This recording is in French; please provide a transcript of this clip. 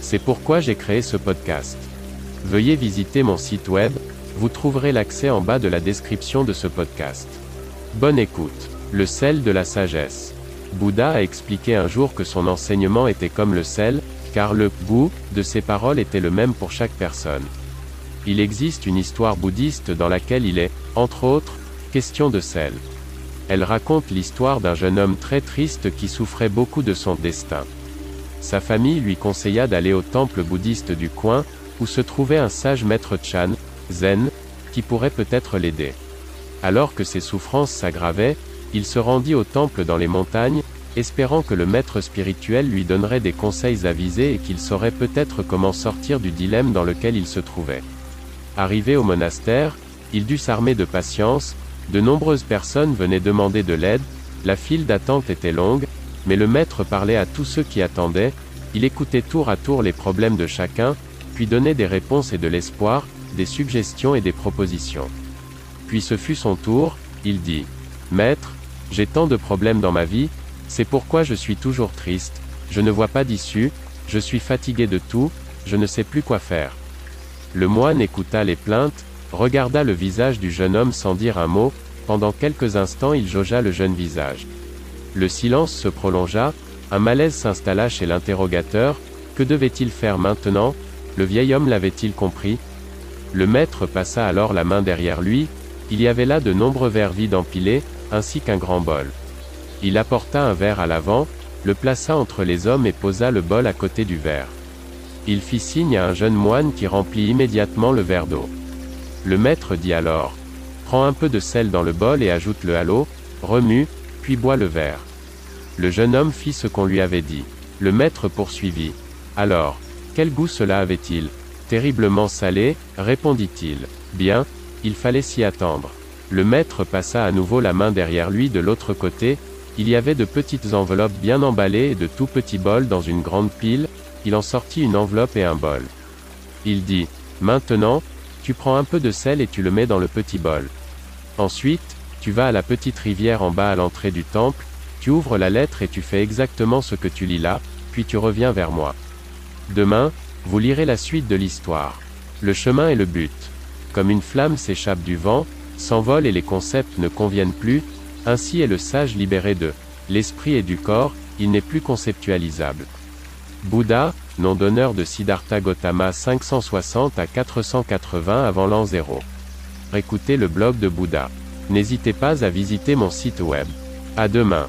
C'est pourquoi j'ai créé ce podcast. Veuillez visiter mon site web, vous trouverez l'accès en bas de la description de ce podcast. Bonne écoute. Le sel de la sagesse. Bouddha a expliqué un jour que son enseignement était comme le sel, car le goût de ses paroles était le même pour chaque personne. Il existe une histoire bouddhiste dans laquelle il est, entre autres, question de sel. Elle raconte l'histoire d'un jeune homme très triste qui souffrait beaucoup de son destin. Sa famille lui conseilla d'aller au temple bouddhiste du coin, où se trouvait un sage maître Chan, zen, qui pourrait peut-être l'aider. Alors que ses souffrances s'aggravaient, il se rendit au temple dans les montagnes, espérant que le maître spirituel lui donnerait des conseils avisés et qu'il saurait peut-être comment sortir du dilemme dans lequel il se trouvait. Arrivé au monastère, il dut s'armer de patience, de nombreuses personnes venaient demander de l'aide, la file d'attente était longue, mais le maître parlait à tous ceux qui attendaient, il écoutait tour à tour les problèmes de chacun, puis donnait des réponses et de l'espoir, des suggestions et des propositions. Puis ce fut son tour, il dit. Maître, j'ai tant de problèmes dans ma vie, c'est pourquoi je suis toujours triste, je ne vois pas d'issue, je suis fatigué de tout, je ne sais plus quoi faire. Le moine écouta les plaintes, regarda le visage du jeune homme sans dire un mot, pendant quelques instants il jaugea le jeune visage. Le silence se prolongea, un malaise s'installa chez l'interrogateur, que devait-il faire maintenant? Le vieil homme l'avait-il compris? Le maître passa alors la main derrière lui, il y avait là de nombreux verres vides empilés, ainsi qu'un grand bol. Il apporta un verre à l'avant, le plaça entre les hommes et posa le bol à côté du verre. Il fit signe à un jeune moine qui remplit immédiatement le verre d'eau. Le maître dit alors, Prends un peu de sel dans le bol et ajoute-le à l'eau, remue, puis bois le verre. Le jeune homme fit ce qu'on lui avait dit. Le maître poursuivit. Alors, quel goût cela avait-il? Terriblement salé, répondit-il. Bien, il fallait s'y attendre. Le maître passa à nouveau la main derrière lui de l'autre côté, il y avait de petites enveloppes bien emballées et de tout petits bols dans une grande pile, il en sortit une enveloppe et un bol. Il dit, Maintenant, tu prends un peu de sel et tu le mets dans le petit bol. Ensuite, tu vas à la petite rivière en bas à l'entrée du temple, tu ouvres la lettre et tu fais exactement ce que tu lis là, puis tu reviens vers moi. Demain, vous lirez la suite de l'histoire. Le chemin est le but. Comme une flamme s'échappe du vent, s'envole et les concepts ne conviennent plus, ainsi est le sage libéré de l'esprit et du corps, il n'est plus conceptualisable. Bouddha, nom d'honneur de Siddhartha Gautama 560 à 480 avant l'an 0. Écoutez le blog de Bouddha. N'hésitez pas à visiter mon site web. À demain.